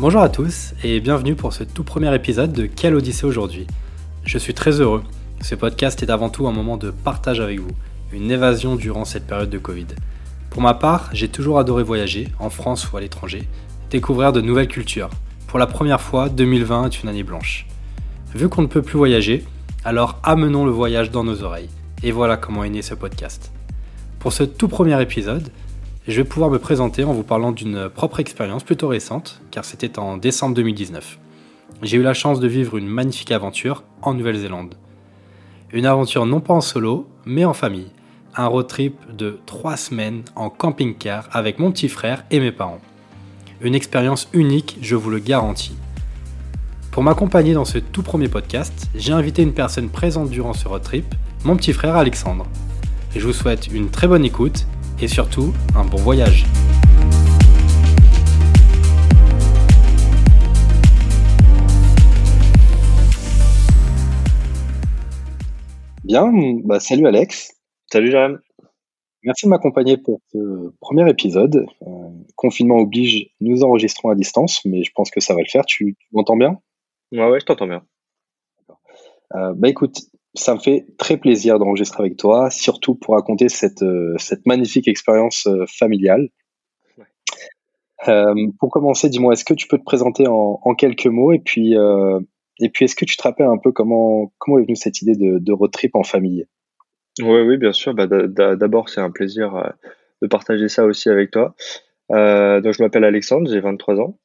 Bonjour à tous et bienvenue pour ce tout premier épisode de Quelle Odyssée aujourd'hui. Je suis très heureux. Ce podcast est avant tout un moment de partage avec vous, une évasion durant cette période de Covid. Pour ma part, j'ai toujours adoré voyager, en France ou à l'étranger, découvrir de nouvelles cultures. Pour la première fois, 2020 est une année blanche. Vu qu'on ne peut plus voyager, alors amenons le voyage dans nos oreilles. Et voilà comment est né ce podcast. Pour ce tout premier épisode, je vais pouvoir me présenter en vous parlant d'une propre expérience plutôt récente, car c'était en décembre 2019. J'ai eu la chance de vivre une magnifique aventure en Nouvelle-Zélande. Une aventure non pas en solo, mais en famille. Un road trip de 3 semaines en camping-car avec mon petit frère et mes parents. Une expérience unique, je vous le garantis. Pour m'accompagner dans ce tout premier podcast, j'ai invité une personne présente durant ce road trip, mon petit frère Alexandre. Je vous souhaite une très bonne écoute et surtout un bon voyage. Bien, bah, salut Alex. Salut Jérém. Merci de m'accompagner pour ce premier épisode. Euh, confinement oblige, nous enregistrons à distance, mais je pense que ça va le faire. Tu, m'entends bien? Ouais, ouais, je t'entends bien. Euh, bah écoute, ça me fait très plaisir d'enregistrer avec toi, surtout pour raconter cette, euh, cette magnifique expérience euh, familiale. Euh, pour commencer, dis-moi, est-ce que tu peux te présenter en, en quelques mots et puis, et puis est-ce que tu te rappelles un peu comment, comment est venue cette idée de, de road trip en famille? Oui, oui, bien sûr. Bah, D'abord, c'est un plaisir de partager ça aussi avec toi. donc, je m'appelle Alexandre, j'ai 23 ans.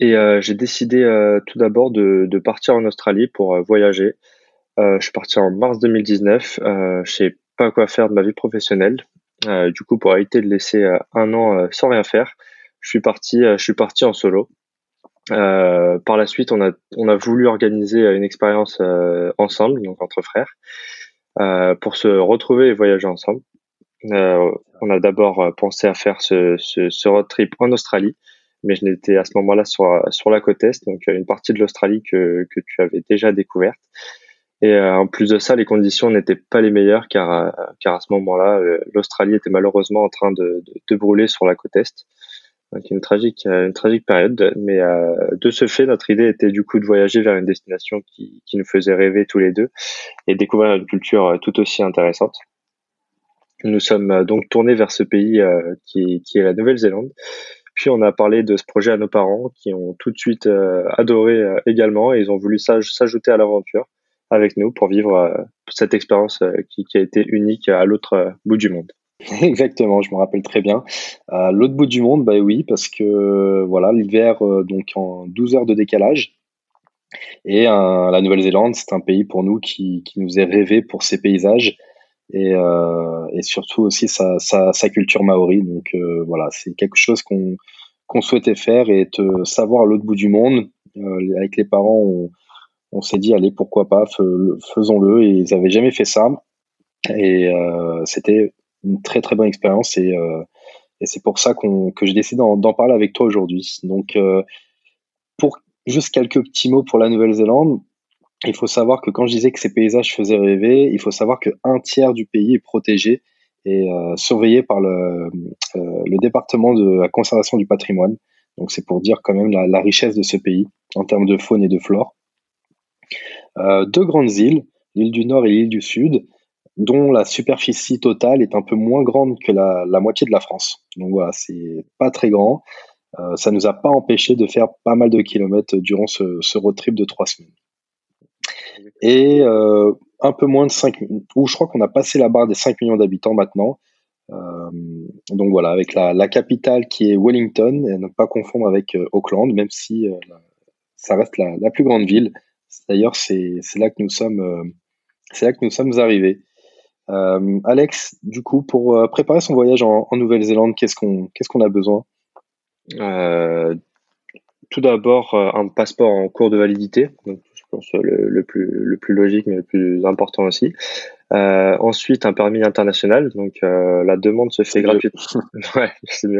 Et j'ai décidé tout d'abord de, de, partir en Australie pour voyager. Euh, je suis parti en mars 2019. Euh, je sais pas quoi faire de ma vie professionnelle. Euh, du coup, pour éviter de laisser euh, un an euh, sans rien faire, je suis parti, je suis parti en solo. par la suite, on a, on a voulu organiser une expérience ensemble, donc entre frères, pour se retrouver et voyager ensemble. on a d'abord pensé à faire ce, ce, ce, road trip en Australie, mais je n'étais à ce moment-là sur, sur la côte est, donc une partie de l'Australie que, que tu avais déjà découverte. Et euh, en plus de ça, les conditions n'étaient pas les meilleures car, euh, car à ce moment-là, euh, l'Australie était malheureusement en train de, de, de, brûler sur la côte est. Donc une tragique, une tragique période. Mais de ce fait, notre idée était du coup de voyager vers une destination qui, qui nous faisait rêver tous les deux et découvrir une culture tout aussi intéressante. Nous sommes donc tournés vers ce pays qui, qui est la Nouvelle-Zélande. Puis on a parlé de ce projet à nos parents qui ont tout de suite adoré également et ils ont voulu s'ajouter à l'aventure avec nous pour vivre euh, cette expérience euh, qui, a été unique à l'autre euh, bout du monde. Exactement, je me rappelle très bien. À l'autre bout du monde, bah oui, parce que voilà, l'hiver, donc en 12 heures de décalage. Et la Nouvelle-Zélande, c'est un pays pour nous qui, qui, nous est rêvé pour ses paysages et, euh, et surtout aussi sa, sa, culture maori. Donc euh, voilà, c'est quelque chose qu'on qu'on souhaitait faire et te savoir à l'autre bout du monde. Euh, avec les parents, on s'est dit allez pourquoi pas faisons-le et ils avaient jamais fait ça. Et euh, c'était une très très bonne expérience et, euh, c'est pour ça que j'ai décidé d'en parler avec toi aujourd'hui. Donc euh, pour juste quelques petits mots pour la Nouvelle-Zélande il faut savoir que quand je disais que ces paysages faisaient rêver il faut savoir que un tiers du pays est protégé et surveillé par le, département de la conservation du patrimoine. Donc c'est pour dire quand même la, richesse de ce pays en termes de faune et de flore deux grandes îles, l'île du Nord et l'île du Sud, dont la superficie totale est un peu moins grande que la, moitié de la France. Donc voilà, c'est pas très grand. Euh, ça nous a pas empêché de faire pas mal de kilomètres durant ce, road trip de trois semaines. Et euh, un peu moins de 5 ou je crois qu'on a passé la barre des 5 millions d'habitants maintenant. Euh, donc voilà, avec la, capitale qui est Wellington, et ne pas confondre avec euh, Auckland, même si euh, ça reste la, plus grande ville. D'ailleurs, c'est là que nous sommes, euh, c'est là que nous sommes arrivés. Euh, Alex, du coup, pour euh, préparer son voyage en, Nouvelle-Zélande, qu'est-ce qu'on qu'est-ce qu'on a besoin? Tout d'abord, un passeport en cours de validité. Donc, pense le, le, plus le plus logique mais le plus important aussi. Euh, ensuite, un permis international. Donc, euh, la demande se fait gratuitement. ouais, c'est mieux.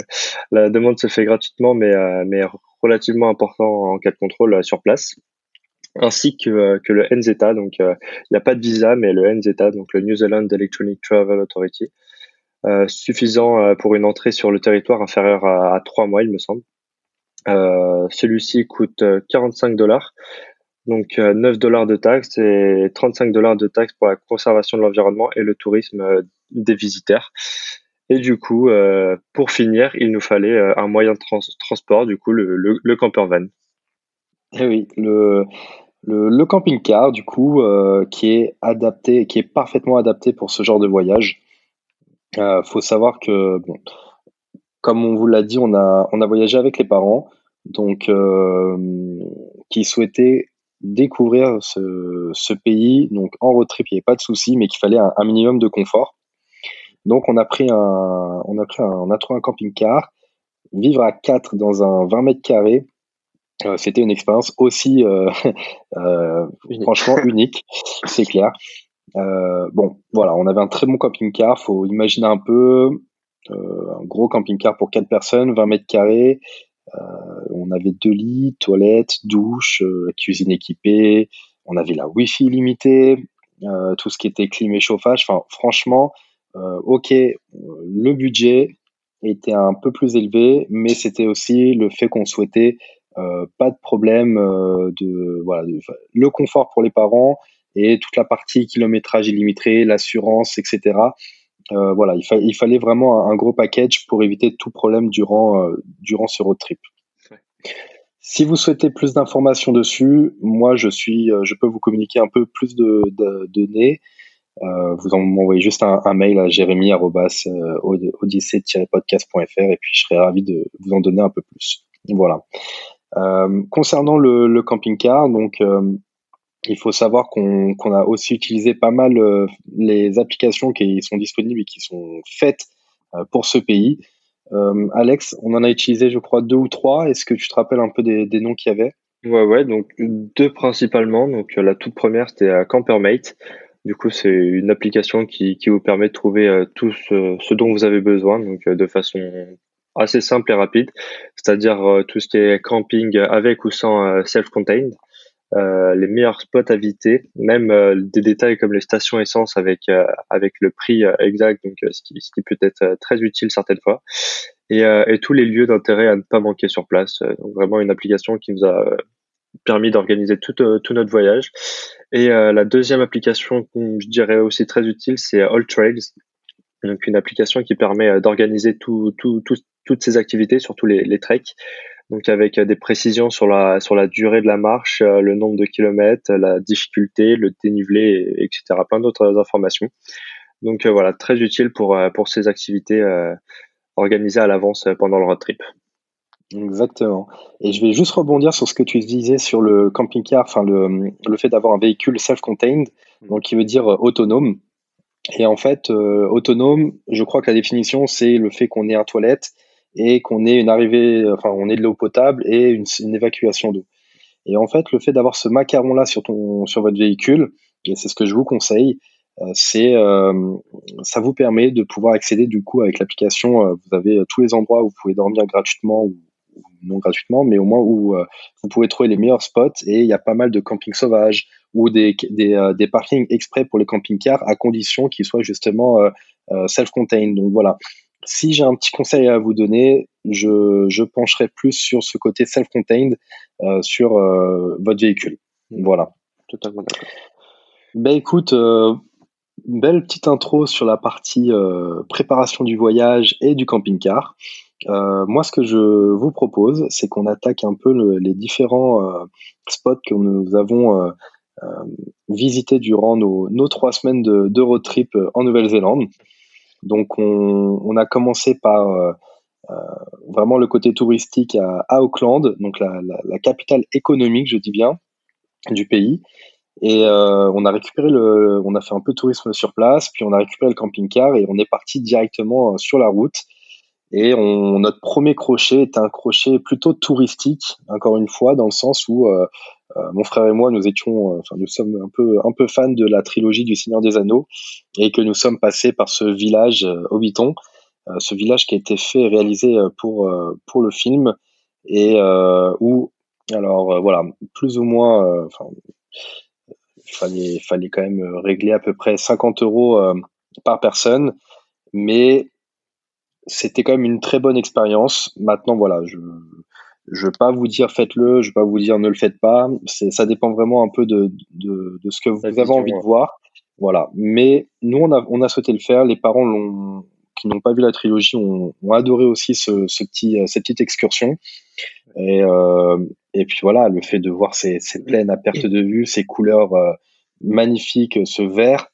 La demande se fait gratuitement, mais, euh, mais relativement important en cas de contrôle sur place. Ainsi que, euh, que le NZETA. Donc, il n'y a pas de visa, mais le NZETA, donc le New Zealand Electronic Travel Authority, suffisant pour une entrée sur le territoire inférieure à, trois 3 mois, il me semble. Celui-ci coûte 45 dollars donc 9 euh, dollars de taxes et 35 dollars de taxes pour la conservation de l'environnement et le tourisme euh, des visiteurs. Et du coup, euh, pour finir, il nous fallait un moyen de transport, du coup, le, le, camper van. Eh oui, le, le, camping-car, du coup, qui est adapté, qui est parfaitement adapté pour ce genre de voyage. Il faut savoir que, comme on vous l'a dit, on a, voyagé avec les parents, donc qui souhaitaient découvrir ce, pays. Donc en road trip, il n'y avait pas de souci, mais qu'il fallait un, minimum de confort. Donc on a pris un, on a pris on a trouvé un camping-car. Vivre à 4 dans un 20 mètres carrés, euh, c'était une expérience aussi, euh, euh, franchement unique, c'est clair. Bon, voilà, on avait un très bon camping-car. Faut imaginer un peu un gros camping-car pour 4 personnes, 20 mètres carrés, on avait deux lits, toilettes, douche, cuisine équipée. On avait la Wi-Fi limitée, tout ce qui était clim et chauffage. Enfin, franchement, ok, le budget était un peu plus élevé, mais c'était aussi le fait qu'on souhaitait pas de problème de voilà le confort pour les parents et toute la partie kilométrage illimité, l'assurance, etc. Euh, voilà, il, il, fallait vraiment un, gros package pour éviter tout problème durant, euh, durant ce road trip. Si vous souhaitez plus d'informations dessus, moi je suis, euh, je peux vous communiquer un peu plus de, données. vous m'envoyez juste un, mail à jérémy-odyssée-podcast.fr et puis je serai ravi de vous en donner un peu plus. Voilà. Concernant le, le camping-car, donc il faut savoir qu'on a aussi utilisé pas mal euh, les applications qui sont disponibles et qui sont faites euh, pour ce pays. Euh, Alex, on en a utilisé, je crois, deux ou trois. Est-ce que tu te rappelles un peu des, noms qu'il y avait? Ouais, ouais, donc deux principalement. Donc la toute première, c'était Campermate. Du coup, c'est une application qui, qui vous permet de trouver tout ce, ce, dont vous avez besoin, donc de façon assez simple et rapide, c'est-à-dire tout ce qui est camping avec ou sans self-contained. Euh, les meilleurs spots à visiter, même euh, des détails comme les stations essence avec euh, avec le prix exact, donc ce qui, peut être très utile certaines fois, et, tous les lieux d'intérêt à ne pas manquer sur place. Donc vraiment une application qui nous a permis d'organiser tout, tout notre voyage. Et la deuxième application je dirais aussi très utile, c'est All Trails. Donc une application qui permet d'organiser tout, tout, toutes ces activités, surtout les, les treks, donc avec euh, des précisions sur la sur la durée de la marche, euh, le nombre de kilomètres, la difficulté, le dénivelé, etc. Plein d'autres informations. Donc euh, voilà, très utile pour pour ces activités organisées à l'avance pendant le road trip. Exactement. Et je vais juste rebondir sur ce que tu disais sur le camping-car, enfin le, le fait d'avoir un véhicule self-contained, mmh. donc qui veut dire autonome. Et en fait, autonome, je crois que la définition, c'est le fait qu'on ait un toilette, et qu'on ait une arrivée, enfin, on ait de l'eau potable et une, évacuation d'eau. Et en fait, le fait d'avoir ce macaron-là sur ton, sur votre véhicule, et c'est ce que je vous conseille, euh, c'est, euh, ça vous permet de pouvoir accéder du coup avec l'application. Euh, vous avez tous les endroits où vous pouvez dormir gratuitement ou, non gratuitement, mais au moins où vous pouvez trouver les meilleurs spots. Et il y a pas mal de campings sauvages ou des, des, des parkings exprès pour les camping-cars à condition qu'ils soient justement self-contained. Donc voilà, si j'ai un petit conseil à vous donner, je, je pencherai plus sur ce côté self-contained euh, sur euh, votre véhicule. Voilà. Totalement d'accord. Ben écoute, euh, belle petite intro sur la partie préparation du voyage et du camping-car. Moi, ce que je vous propose, c'est qu'on attaque un peu le, les différents spots que nous avons visités durant nos, nos, trois semaines de, de road trip en Nouvelle-Zélande. Donc on, a commencé par euh, euh, vraiment le côté touristique à, Auckland, donc la, capitale économique, je dis bien, du pays. Et euh, on a récupéré le, on a fait un peu de tourisme sur place, puis on a récupéré le camping-car et on est parti directement sur la route. Et notre premier crochet est un crochet plutôt touristique, encore une fois, dans le sens où mon frère et moi, nous étions, enfin, nous sommes un peu, un peu fans de la trilogie du Seigneur des Anneaux et que nous sommes passés par ce village Hobbiton, ce village qui a été fait et réalisé pour pour le film et où, alors voilà, plus ou moins, enfin, fallait, fallait quand même régler à peu près 50 euros par personne, mais c'était quand même une très bonne expérience. Maintenant, voilà, je je veux pas vous dire faites-le, je veux pas vous dire ne le faites pas. Ça dépend vraiment un peu de de, de ce que vous avez envie de voir. Voilà. Mais nous, on a on a souhaité le faire. Les parents l'ont qui n'ont pas vu la trilogie ont, ont adoré aussi ce, ce, petit cette petite excursion. Et euh, et puis voilà, le fait de voir ces, ces plaines à perte de vue, ces couleurs euh, magnifiques, ce vert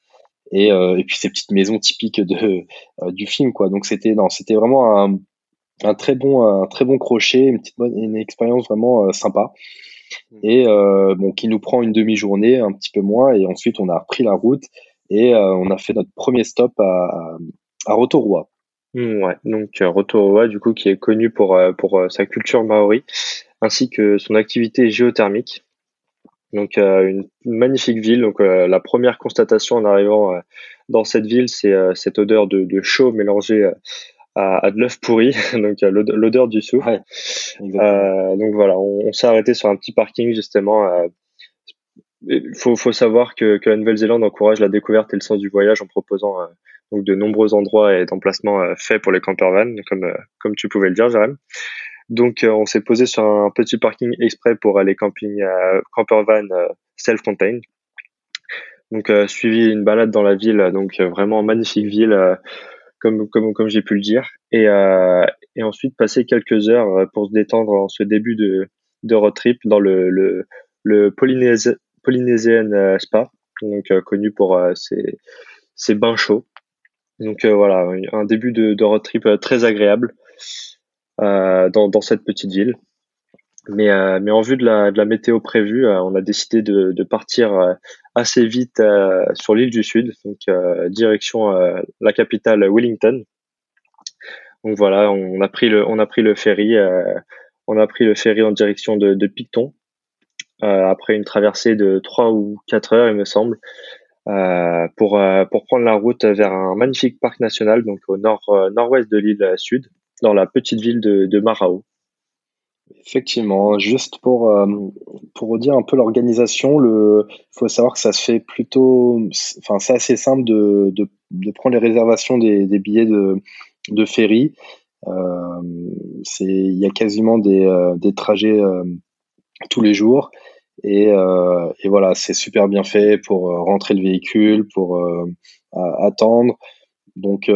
et, euh, et puis ces petites maisons typiques de euh, du film quoi. Donc c'était non, c'était vraiment un, un très bon un très bon crochet, une petite une expérience vraiment euh, sympa. Mmh. Et bon, qui nous prend une demi-journée, un petit peu moins, et ensuite on a repris la route et on a fait notre premier stop à, à Rotorua. Mmh, ouais, donc Rotorua, du coup, qui est connu pour, pour sa culture maori, ainsi que son activité géothermique. Donc euh, une magnifique ville. Donc euh, la première constatation en arrivant euh, dans cette ville, c'est cette odeur de, de chaud mélangée à, à, de l'œuf pourri, donc l'odeur du sou. Ouais, donc voilà, on, on s'est arrêté sur un petit parking justement. Il faut, faut, savoir que, que la Nouvelle-Zélande encourage la découverte et le sens du voyage en proposant donc de nombreux endroits et d'emplacements faits pour les campervans, comme comme tu pouvais le dire, Jérém. Donc, euh, on s'est posé sur un petit parking exprès pour aller camping euh, camper van euh, self-contained. Donc, suivi une balade dans la ville, donc vraiment magnifique ville, comme comme j'ai pu le dire, et et ensuite passer quelques heures pour se détendre en ce début de road trip dans le le Polynesian Spa, donc connu pour ses bains chauds. Donc voilà, un début de, road trip très agréable. Euh, dans, cette petite ville. Mais, euh, en vue de la, météo prévue, euh, on a décidé de partir assez vite sur l'île du Sud, donc direction la capitale Wellington. Donc voilà, on a pris le, on a pris le ferry, on a pris le ferry en direction de, de Picton. après une traversée de 3 ou 4 heures, il me semble, euh, pour, pour prendre la route vers un magnifique parc national, donc au nord, nord-ouest de l'île sud, dans la petite ville de, de Marao. Effectivement, juste pour euh, pour dire un peu l'organisation, le faut savoir que ça se fait plutôt, enfin c'est assez simple de, de, de, prendre les réservations des, des billets de de ferry. Euh, il y a quasiment des, euh, des trajets euh, tous les jours et, et voilà c'est super bien fait pour rentrer le véhicule, pour attendre. Donc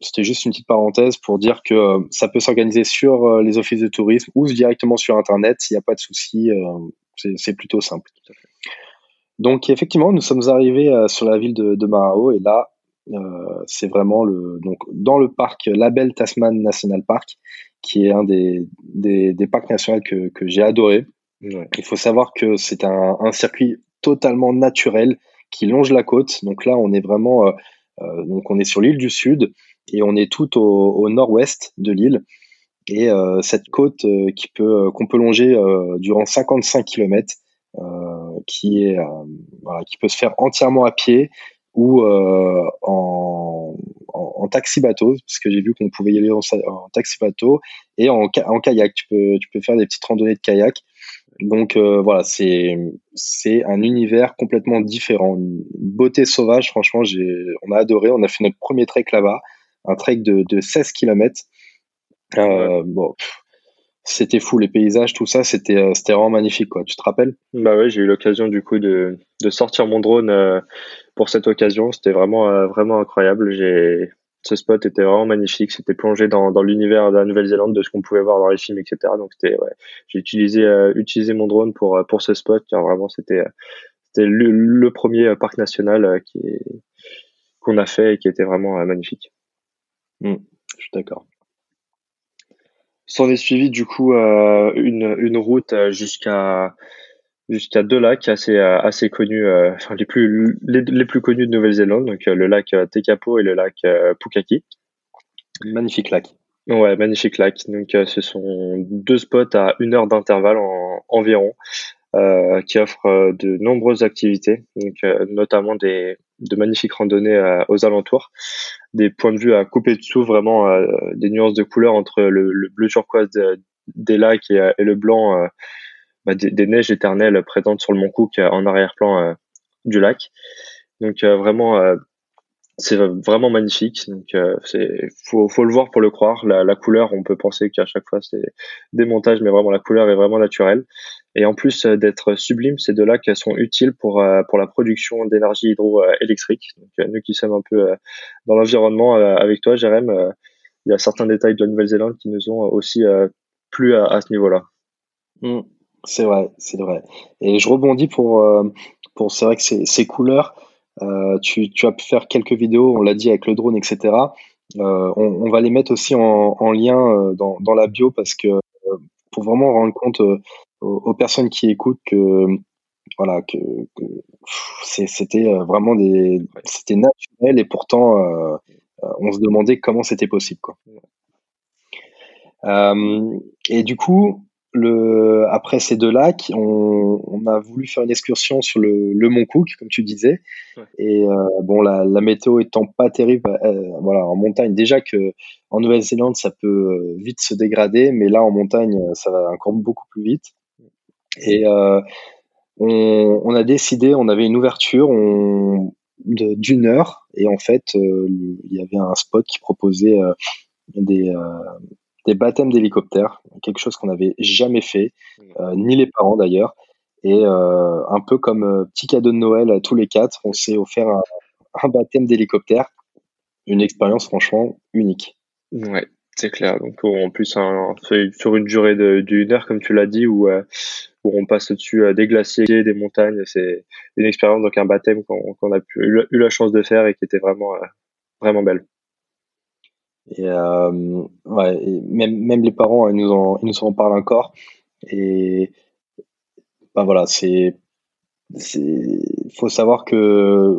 c'était juste une petite parenthèse pour dire que euh, ça peut s'organiser sur euh, les offices de tourisme ou directement sur Internet. S'il n'y a pas de souci, euh, c'est plutôt simple. Donc effectivement, nous sommes arrivés sur la ville de, de Marao et là, c'est vraiment le donc dans le parc Label Tasman National Park, qui est un des, des, des parcs nationaux que, que j'ai adoré. Il faut savoir que c'est un, un, circuit totalement naturel qui longe la côte. Donc là, on est vraiment donc on est sur l'île du Sud et on est tout au, nord-ouest de l'île. Et euh, cette côte euh, euh, qu'on peut longer durant 55 km, qui peut se faire entièrement à pied ou en, taxi bateau, parce que j'ai vu qu'on pouvait y aller en, taxi bateau et en, kayak. Tu peux faire des petites randonnées de kayak. Donc voilà, c'est un univers complètement différent, une beauté sauvage. Franchement, on a adoré. On a fait notre premier trek là-bas un trek de, de 16 km. Euh, bon, c'était fou les paysages, tout ça, c'était euh, c'était vraiment magnifique quoi. Tu te rappelles? Bah j'ai eu l'occasion du coup de, de sortir mon drone euh, pour cette occasion. C'était vraiment vraiment incroyable. J'ai ce spot était vraiment magnifique. C'était plongé dans, dans l'univers de la Nouvelle-Zélande, de ce qu'on pouvait voir dans les films, etc. Donc c'était ouais, j'ai utilisé utilisé mon drone pour pour ce spot car vraiment c'était c'était le, le, premier parc national qui qu'on a fait et qui était vraiment magnifique. Mmh, je suis d'accord. S'en est suivi du coup euh, une, une route euh, jusqu'à jusqu'à deux lacs assez euh, assez connus, enfin les plus les, les plus connus de Nouvelle-Zélande, donc le lac Tekapo et le lac Pukaki. Magnifique lac. Ouais, magnifique lac. Donc ce sont deux spots à une heure d'intervalle en, environ. qui offre de nombreuses activités, donc notamment des de magnifiques randonnées aux alentours, des points de vue à couper dessous, vraiment des nuances de couleurs entre le, bleu turquoise des lacs et, le blanc bah, des, neiges éternelles présentes sur le mont Cook en arrière-plan du lac. Donc vraiment c'est vraiment magnifique. Donc, euh, c'est faut, faut le voir pour le croire. La, la couleur, on peut penser qu'à chaque fois c'est des montages, mais vraiment la couleur est vraiment naturelle. Et en plus euh, d'être sublime, ces deux lacs sont utiles pour euh, pour la production d'énergie hydroélectrique. Donc, nous qui sommes un peu dans l'environnement avec toi, Jérém, il y a certains détails de la Nouvelle-Zélande qui nous ont aussi plu à, ce niveau-là. Mmh. c'est vrai, c'est vrai. Et je rebondis pour pour c'est vrai que ces, couleurs euh, tu, tu, as pu faire quelques vidéos, on l'a dit avec le drone, etc. Euh, on, va les mettre aussi en, en lien euh, dans, dans, la bio parce que pour vraiment rendre compte aux, personnes qui écoutent que voilà que, que c'était vraiment des c'était naturel et pourtant euh, on se demandait comment c'était possible quoi. Euh, et du coup le, après ces deux lacs, on, on, a voulu faire une excursion sur le, le Mont Cook, comme tu disais. Et euh, bon, la, la, météo étant pas terrible, euh, voilà, en montagne, déjà que en Nouvelle-Zélande, ça peut euh, vite se dégrader, mais là, en montagne, ça va encore beaucoup plus vite. Et euh, on, a décidé, on avait une ouverture d'une heure, et en fait, il y avait un spot qui proposait des des baptêmes d'hélicoptère, quelque chose qu'on n'avait jamais fait, euh, ni les parents d'ailleurs. Et euh, un peu comme euh, petit cadeau de Noël à tous les quatre, on s'est offert un, baptême d'hélicoptère. Une expérience franchement unique. Ouais, c'est clair. Donc en plus, sur une durée d'une heure, comme tu l'as dit, où, où on passe au-dessus des glaciers, des montagnes, c'est une expérience, donc un baptême qu'on a eu la chance de faire et qui était vraiment, vraiment belle. Et, euh, ouais, même, même les parents, ils nous en, ils nous en parlent encore. Et ben voilà, c'est, il faut savoir que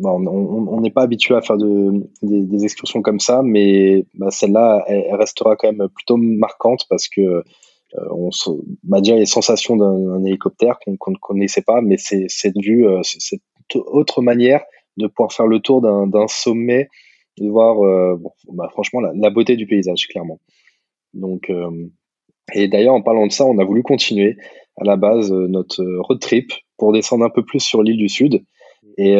on n'est pas habitué à faire de, des, des, excursions comme ça, mais bah, celle-là, elle, restera quand même plutôt marquante parce que euh, on bah, déjà les sensations d'un hélicoptère qu'on ne connaissait pas, mais c'est cette vue, euh, cette autre manière de pouvoir faire le tour d'un sommet de voir euh, bah, franchement la, beauté du paysage, clairement. Donc, euh, et d'ailleurs, en parlant de ça, on a voulu continuer à la base notre road trip pour descendre un peu plus sur l'île du Sud. Et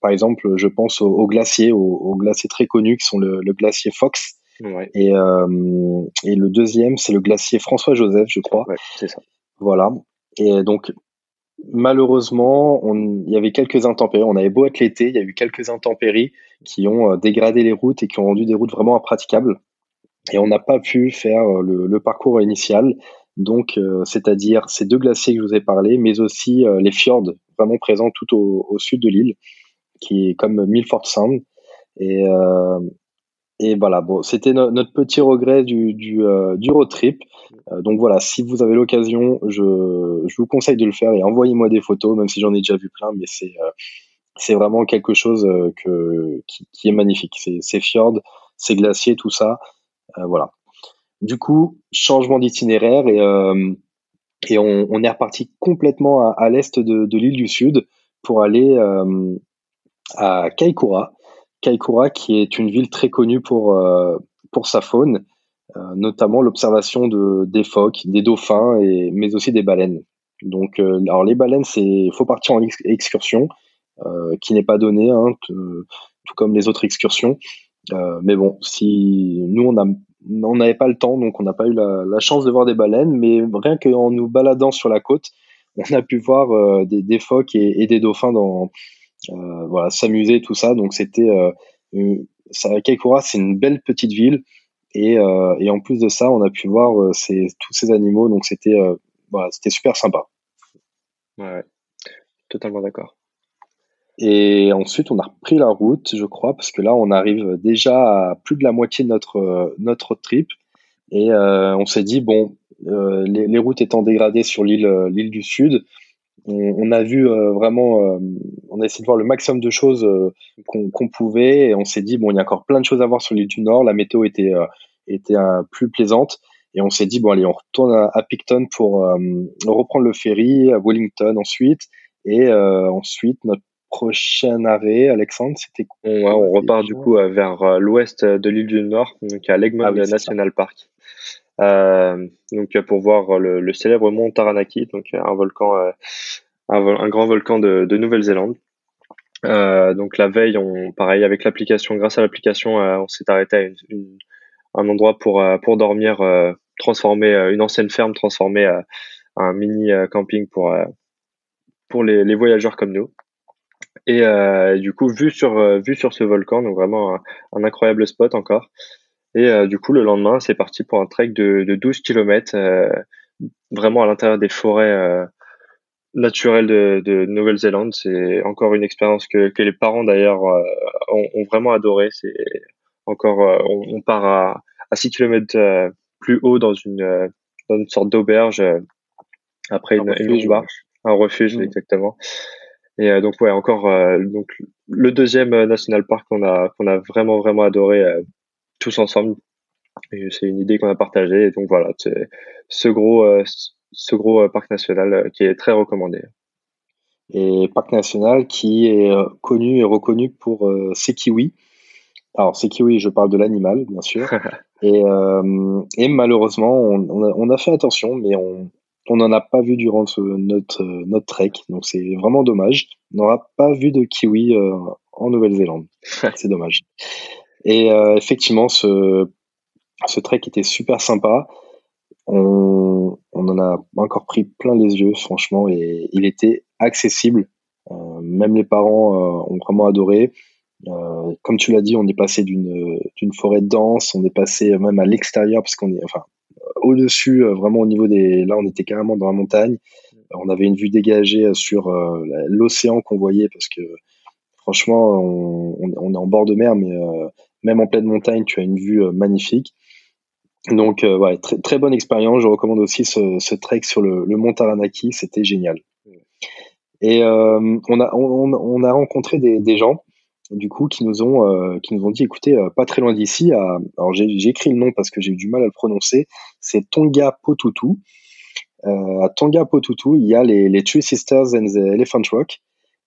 par exemple, je pense aux, glaciers, aux, glaciers très connus qui sont le, glacier Fox. Et, et, le deuxième, c'est le glacier François-Joseph, je crois. c'est ça. Voilà. Et donc, malheureusement, on, il y avait quelques intempéries. On avait beau être l'été, il y a eu quelques intempéries qui ont euh, dégradé les routes et qui ont rendu des routes vraiment impraticables. Et on n'a pas pu faire euh, le, parcours initial. Donc, euh, c'est-à-dire ces deux glaciers que je vous ai parlé, mais aussi les fjords vraiment présents tout au, sud de l'île, qui est comme Milford Sound. Et, et voilà, bon, c'était notre petit regret du, du, du road trip. donc voilà, si vous avez l'occasion, je, je, vous conseille de le faire et envoyez-moi des photos, même si j'en ai déjà vu plein, mais c'est c'est vraiment quelque chose euh, que, qui, est magnifique. Ces fjords, ces glaciers, tout ça, euh, voilà. Du coup, changement d'itinéraire et, euh, et on, on, est reparti complètement à, l'est de, de l'île du Sud pour aller à Kaikoura. Kaikoura, qui est une ville très connue pour, pour sa faune, notamment l'observation de, des phoques, des dauphins, et, mais aussi des baleines. Donc, alors les baleines, c'est faut partir en excursion. Euh, qui n'est pas donné, hein, tout comme les autres excursions. Euh, mais bon, si nous on n'avait pas le temps, donc on n'a pas eu la, chance de voir des baleines, mais rien qu'en nous baladant sur la côte, on a pu voir euh, des, phoques et, des dauphins dans euh, voilà s'amuser tout ça. Donc c'était euh, Kaikoura, c'est une belle petite ville et, et, en plus de ça, on a pu voir ces, tous ces animaux, donc c'était voilà, c'était super sympa. Ouais, totalement d'accord. Et ensuite, on a repris la route, je crois, parce que là, on arrive déjà à plus de la moitié de notre, notre trip. Et euh, on s'est dit, bon, euh, les, les, routes étant dégradées sur l'île euh, l'île du Sud, on, on a vu euh, vraiment, euh, on a essayé de voir le maximum de choses qu'on pouvait. Et on s'est dit, bon, il y a encore plein de choses à voir sur l'île du Nord. La météo était, était plus plaisante. Et on s'est dit, bon, allez, on retourne à, Picton pour reprendre le ferry, à Wellington ensuite. Et ensuite, notre prochain arrêt, Alexandre, c'était on, on repart du coup vers l'ouest de l'île du Nord, donc à l'Egmont ah National Park. Euh, donc pour voir le, le, célèbre mont Taranaki, donc un volcan, euh, un, grand volcan de, de Nouvelle-Zélande. Euh, donc la veille, pareil avec l'application, grâce à l'application, euh, on s'est arrêté à un endroit pour pour dormir, transformer une ancienne ferme transformée un mini camping pour pour les, voyageurs comme nous. Et du coup, vu sur vu sur ce volcan, donc vraiment un incroyable spot encore. Et euh, du coup, le lendemain, c'est parti pour un trek de, de 12 km, euh, vraiment à l'intérieur des forêts euh, naturelles de, de Nouvelle-Zélande. C'est encore une expérience que, que les parents d'ailleurs ont, ont, vraiment adoré. C'est encore, on, on, part à, à 6 km plus haut dans une, dans une sorte d'auberge après une, une marche, un refuge mmh. exactement. Et donc ouais, encore donc le deuxième national park qu'on a qu'on a vraiment vraiment adoré tous ensemble. Et c'est une idée qu'on a partagée. Et donc voilà, c'est ce gros, euh, ce gros euh, parc national euh, qui est très recommandé. Et parc national qui est connu et reconnu pour ses kiwis. Alors, ses kiwis, je parle de l'animal, bien sûr. et, et, malheureusement, on, on, a, on, a, fait attention, mais on n'en a pas vu durant notre, notre trek. Donc, c'est vraiment dommage. On n'aura pas vu de kiwis en Nouvelle-Zélande. c'est dommage. Et euh, effectivement, ce, ce trek était super sympa. On, on, en a encore pris plein les yeux, franchement, et il était accessible. Euh, même les parents euh, ont vraiment adoré. Comme tu l'as dit, on est passé d'une d'une forêt dense, on est passé même à l'extérieur parce qu'on est, enfin, au-dessus, vraiment au niveau des, là, on était carrément dans la montagne. On avait une vue dégagée sur l'océan qu'on voyait parce que franchement, on, on, est en bord de mer, mais même en pleine montagne, tu as une vue euh, magnifique. Donc, euh, ouais, très, très bonne expérience. Je recommande aussi ce, trek sur le, mont Taranaki. C'était génial. Et euh, on, a, on, a rencontré des, gens, du coup, qui nous ont, qui nous ont dit, écoutez, pas très loin d'ici, alors j'ai écrit le nom parce que j'ai eu du mal à le prononcer, c'est Tonga Potutu. à Tonga Potutu, il y a les, les Three Sisters and the Elephant Rock.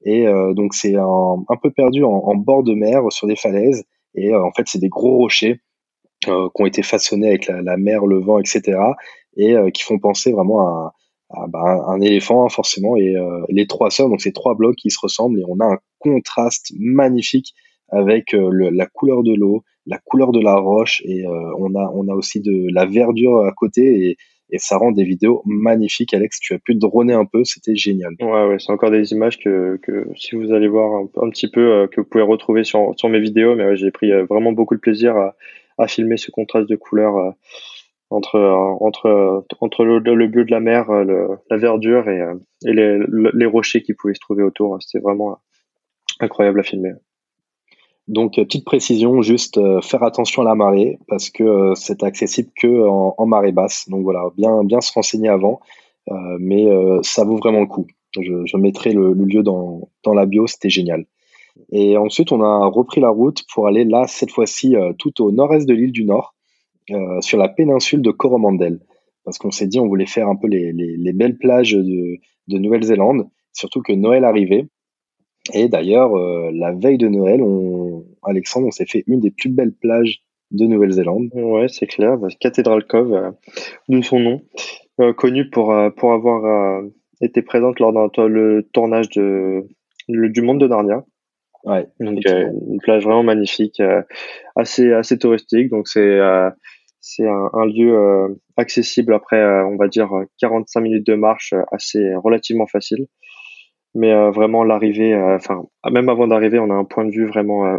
Et donc, c'est un, un, peu perdu en, en, bord de mer sur des falaises. Et euh, en fait, c'est des gros rochers euh, qui ont été façonnés avec la, mer, le vent, etc. Et euh, qui font penser vraiment à, bah, un éléphant hein, forcément et les trois sœurs donc ces trois blocs qui se ressemblent et on a un contraste magnifique avec la couleur de l'eau la couleur de la roche et on a on a aussi de la verdure à côté et, et ça rend des vidéos magnifiques. Alex, tu as pu droner un peu, c'était génial. Ouais, c'est encore des images que, si vous allez voir un, petit peu, euh, que vous pouvez retrouver sur, mes vidéos, mais j'ai pris euh, vraiment beaucoup de plaisir à, filmer ce contraste de couleurs euh, entre, le, le, bleu de la mer, la verdure et, les rochers qui pouvaient se trouver autour. C'était vraiment incroyable à filmer. Donc, euh, petite précision, juste euh, faire attention à la marée parce que euh, c'est accessible que en, marée basse. Donc voilà, bien, bien se renseigner avant, mais ça vaut vraiment le coup. Je, mettrai le, lieu dans, dans la bio, c'était génial. Et ensuite, on a repris la route pour aller là, cette fois-ci, tout au nord-est de l'île du Nord, sur la péninsule de Coromandel. Parce qu'on s'est dit, on voulait faire un peu les, les, les belles plages de Nouvelle-Zélande, surtout que Noël arrivait. Et d'ailleurs, euh, la veille de Noël, on, Alexandre, on s'est fait une des plus belles plages de Nouvelle-Zélande. Ouais, c'est clair. Cathedral Cove, euh, d'où son nom, euh, connu pour pour avoir été présente lors d'un le tournage de du Monde de Narnia. Ouais. Donc une plage vraiment magnifique, assez assez touristique. Donc c'est c'est un, un, lieu accessible après, on va dire 45 minutes de marche, assez relativement facile mais euh, vraiment l'arrivée, euh, enfin même avant d'arriver, on a un point de vue vraiment euh,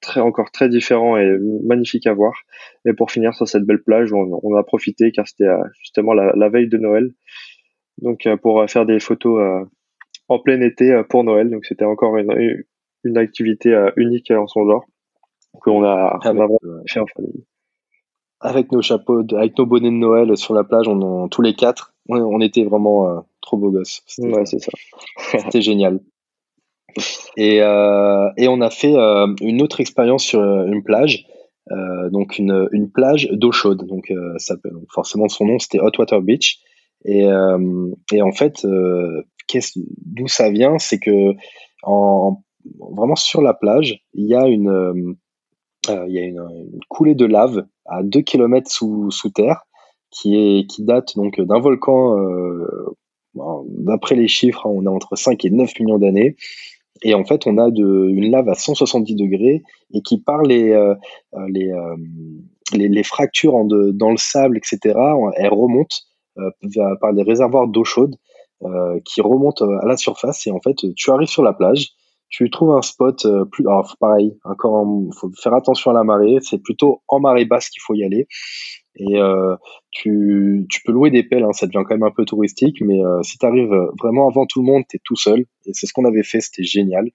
très encore très différent et magnifique à voir. Et pour finir sur cette belle plage, on, on a profité car c'était justement la, la, veille de Noël, donc pour faire des photos en plein été pour Noël. Donc c'était encore une, une activité unique en son genre qu'on a, on a fait en famille. Avec nos chapeaux, avec nos bonnets de Noël sur la plage, on, tous les quatre, on, on était vraiment trop beau gosse. Ouais, c'est ça. C'était génial. Et, euh, et, on a fait euh, une autre expérience sur euh, une plage donc une, une plage d'eau chaude. Donc, ça, donc forcément son nom c'était Hot Water Beach. Et, et en fait, d'où ça vient, c'est que en, vraiment sur la plage, il y a une il y a une, une, coulée de lave à 2 km sous, sous terre qui, est, qui date donc d'un volcan, d'après les chiffres, hein, on a entre 5 et 9 millions d'années. Et en fait, on a une lave à 170 degrés et qui par les, euh, les, euh, les, les, fractures dans le sable, etc., elle remonte par des réservoirs d'eau chaude qui remontent à la surface. Et en fait, tu arrives sur la plage, tu trouves un spot plus alors pareil encore faut faire attention à la marée c'est plutôt en marée basse qu'il faut y aller et euh, tu, peux louer des pelles, hein, ça devient quand même un peu touristique, mais euh, si tu arrives vraiment avant tout le monde, tu es tout seul, et c'est ce qu'on avait fait, c'était génial.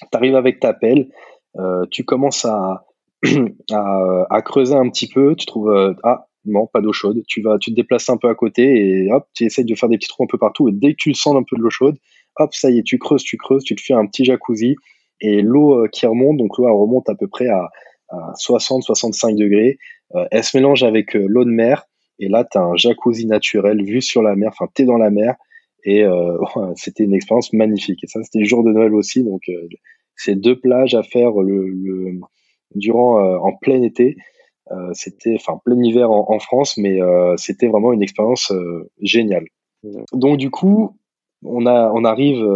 Tu arrives avec ta pelle, euh, tu commences à, creuser un petit peu, tu trouves, euh, ah non, pas d'eau chaude, tu vas, tu te déplaces un peu à côté, et hop, tu essayes de faire des petits trous un peu partout, et dès que tu sens un peu de l'eau chaude, hop, ça y est, tu creuses, tu creuses, tu te fais un petit jacuzzi, et l'eau qui remonte, donc l'eau remonte à peu près à, à 60-65 degrés, euh, elle se mélange avec euh, l'eau de mer. Et là tu as un jacuzzi naturel vu sur la mer, enfin tu es dans la mer. Et euh, c'était une expérience magnifique. Et ça c'était le jour de Noël aussi, donc c'est deux plages à faire le, durant en plein été. c'était enfin plein hiver en, France, mais c'était vraiment une expérience géniale. Donc du coup, on a on arrive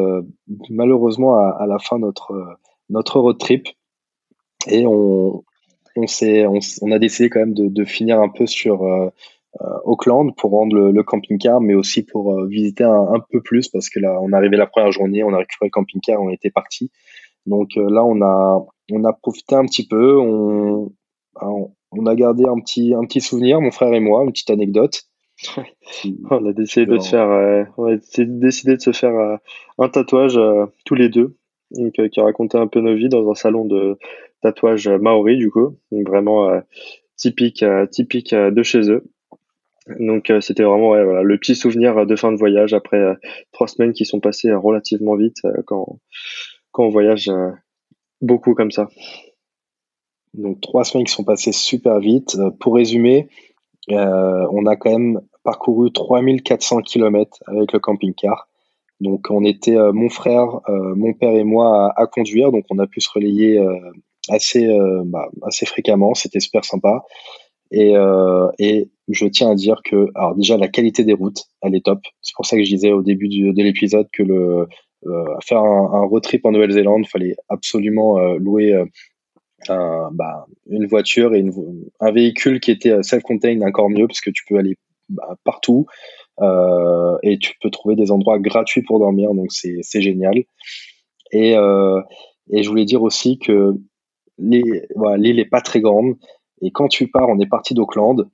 malheureusement à, à, la fin de notre notre road trip et on, on, on, on, a décidé quand même de, finir un peu sur euh, euh, Auckland pour rendre le, camping-car, mais aussi pour euh, visiter un, peu plus parce que là, on est arrivé la première journée, on a récupéré le camping-car, on était parti. Donc là, on a, on a profité un petit peu, on, on a gardé un petit, un petit souvenir, mon frère et moi, une petite anecdote. on a décidé de faire, on a décidé de se faire un tatouage tous les deux, donc, qui racontait un peu nos vies dans un salon de, tatouage maori du coup, donc vraiment euh, typique, euh, typique euh, de chez eux. Donc c'était vraiment ouais, voilà, le petit souvenir de fin de voyage après trois semaines qui sont passées relativement vite quand, quand on voyage beaucoup comme ça. Donc trois semaines qui sont passées super vite. Pour résumer, on a quand même parcouru 3400 km avec le camping-car. Donc on était mon frère, mon père et moi à, à, conduire, donc on a pu se relayer assez, euh, bah, assez fréquemment. C'était super sympa. Et, euh, et je tiens à dire que, alors déjà, la qualité des routes, elle est top. C'est pour ça que je disais au début de l'épisode que le euh, faire un, un, road trip en Nouvelle-Zélande, fallait absolument euh, louer euh, un, bah, une voiture et une, un véhicule qui était self-contained encore mieux parce que tu peux aller bah, partout et tu peux trouver des endroits gratuits pour dormir, donc c'est génial. Et, et je voulais dire aussi que l'île voilà, est pas très grande. Et quand tu pars, on est parti d'Auckland.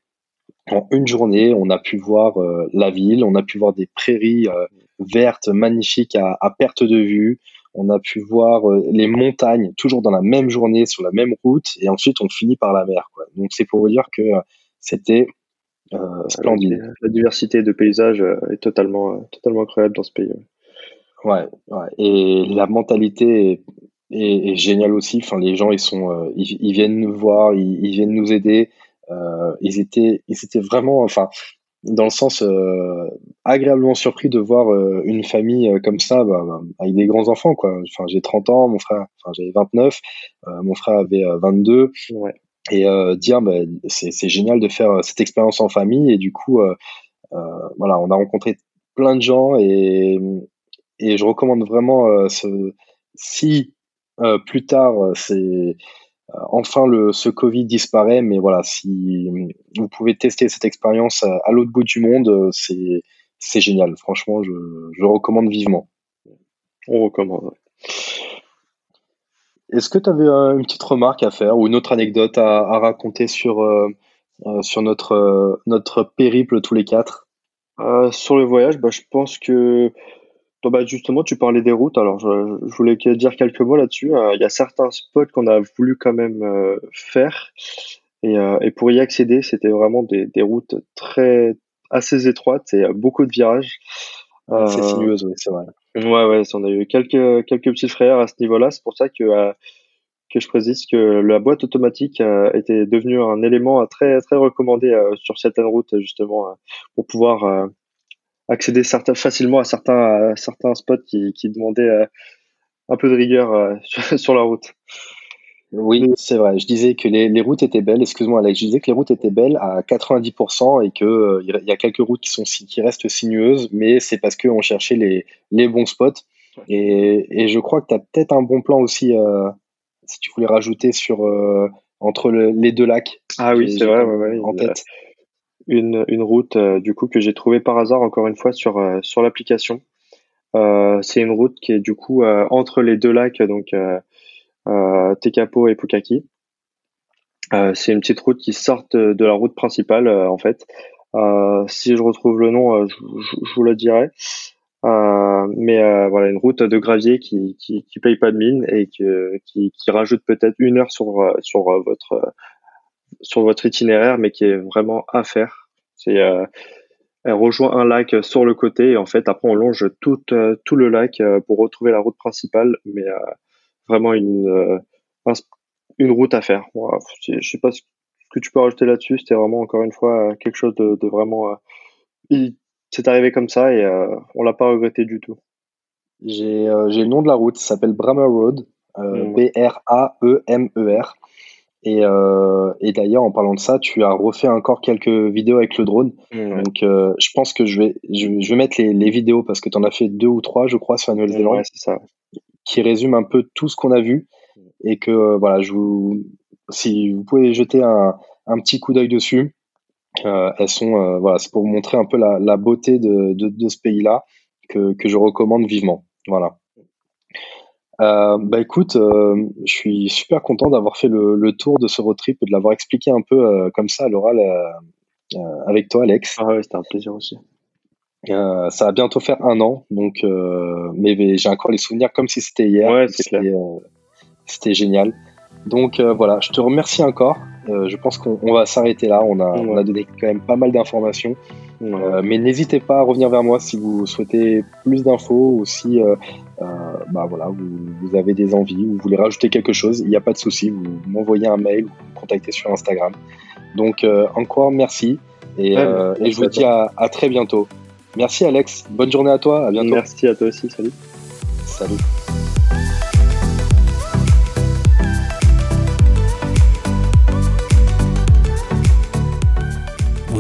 En une journée, on a pu voir euh, la ville, on a pu voir des prairies euh, vertes magnifiques à, à, perte de vue. On a pu voir euh, les montagnes, toujours dans la même journée, sur la même route. Et ensuite, on finit par la mer. Quoi. Donc, c'est pour vous dire que c'était splendide. La diversité de paysages est totalement, totalement incroyable dans ce pays. Ouais, ouais. Et la mentalité est, génial aussi. Enfin, les gens, ils sont, euh, ils, viennent nous voir, ils, viennent nous aider. Euh, ils étaient, ils étaient vraiment, enfin, dans le sens euh, agréablement surpris de voir une famille comme ça, bah, bah, avec des grands enfants, quoi. Enfin, j'ai 30 ans, mon frère, enfin, j'avais 29, mon frère avait 22. Ouais. Et dire, bah, c'est génial de faire cette expérience en famille. Et du coup, voilà, on a rencontré plein de gens et, et je recommande vraiment ce, si euh, plus tard, euh, c'est euh, enfin le ce Covid disparaît, mais voilà, si vous pouvez tester cette expérience à, l'autre bout du monde, c'est c'est génial. Franchement, je, je recommande vivement. On recommande. Est-ce que tu avais une petite remarque à faire ou une autre anecdote à, à raconter sur, euh, sur notre, notre périple tous les quatre? Sur le voyage, bah, je pense que bah, justement, tu parlais des routes. Alors, je, je voulais dire quelques mots là-dessus. Euh, il y a certains spots qu'on a voulu quand même euh, faire. Et, euh, et, pour y accéder, c'était vraiment des, des, routes très assez étroites et beaucoup de virages. c'est sinueuse, oui, c'est vrai. Ouais, ouais, on a eu quelques quelques petits frères à ce niveau-là. C'est pour ça que que je précise que la boîte automatique était devenue un élément très très recommandé sur certaines routes justement pour pouvoir accéder certains, facilement à certains certains spots qui, qui demandaient un peu de rigueur sur la route. Oui, c'est vrai. Je disais que les, les routes étaient belles. Excuse-moi, Alex. Je disais que les routes étaient belles à 90% et que euh, il y a quelques routes qui sont qui restent sinueuses, mais c'est parce qu'on cherchait les, les bons spots. Et, et je crois que tu as peut-être un bon plan aussi, euh, si tu voulais rajouter sur euh, entre les deux lacs. Ah oui, c'est vrai. Ouais, en tête. Une, route du coup que j'ai trouvée par hasard encore une fois sur sur l'application. c'est une route qui est du coup entre les deux lacs, donc euh, Tekapo et Pukaki. Euh, c'est une petite route qui sort de, la route principale euh, en fait. si je retrouve le nom, je, vous le dirai. mais voilà, une route de gravier qui, qui, paye pas de mine et qui, qui rajoute peut-être une heure sur, sur votre sur votre itinéraire, mais qui est vraiment à faire. C'est elle rejoint un lac sur le côté et en fait après on longe tout, tout le lac pour retrouver la route principale, mais vraiment une, euh, une route à faire. je sais pas ce que tu peux rajouter là-dessus. C'était vraiment encore une fois euh, quelque chose de, de vraiment. Euh, c'est arrivé comme ça et on l'a pas regretté du tout. J'ai le nom de la route. Ça s'appelle Brammer Road. Mm. B-R-A-E-M-E-R. Et, euh, et d'ailleurs, en parlant de ça, tu as refait encore quelques vidéos avec le drone. Mm, Donc, je pense que je vais, je, vais mettre les, les vidéos parce que tu en as fait deux ou trois, je crois, sur la Nouvelle-Zélande. qui résume un peu tout ce qu'on a vu et que euh, voilà, je vous, si vous pouvez jeter un, un petit coup d'œil dessus, euh, elles sont euh, voilà, c'est pour vous montrer un peu la, la beauté de, de, de ce pays-là que, que je recommande vivement. Voilà. Euh, bah écoute, euh, je suis super content d'avoir fait le, le, tour de ce road trip et de l'avoir expliqué un peu euh, comme ça à l'oral avec toi, Alex. Ah ouais, c'était un plaisir aussi. Euh, ça va bientôt faire un an, donc euh, mais, j'ai encore les souvenirs comme si c'était hier. Ouais, c'était euh, génial. Donc voilà, je te remercie encore. je pense qu'on va s'arrêter là. On a, on a donné quand même pas mal d'informations. Mais n'hésitez pas à revenir vers moi si vous souhaitez plus d'infos ou si bah voilà, vous, vous, avez des envies ou vous voulez rajouter quelque chose. Il n'y a pas de souci. Vous m'envoyez un mail ou vous contactez sur Instagram. Donc encore merci et, et je vous dis à, à très bientôt. Merci Alex, bonne journée à toi, à bientôt. Merci à toi aussi, salut. Salut.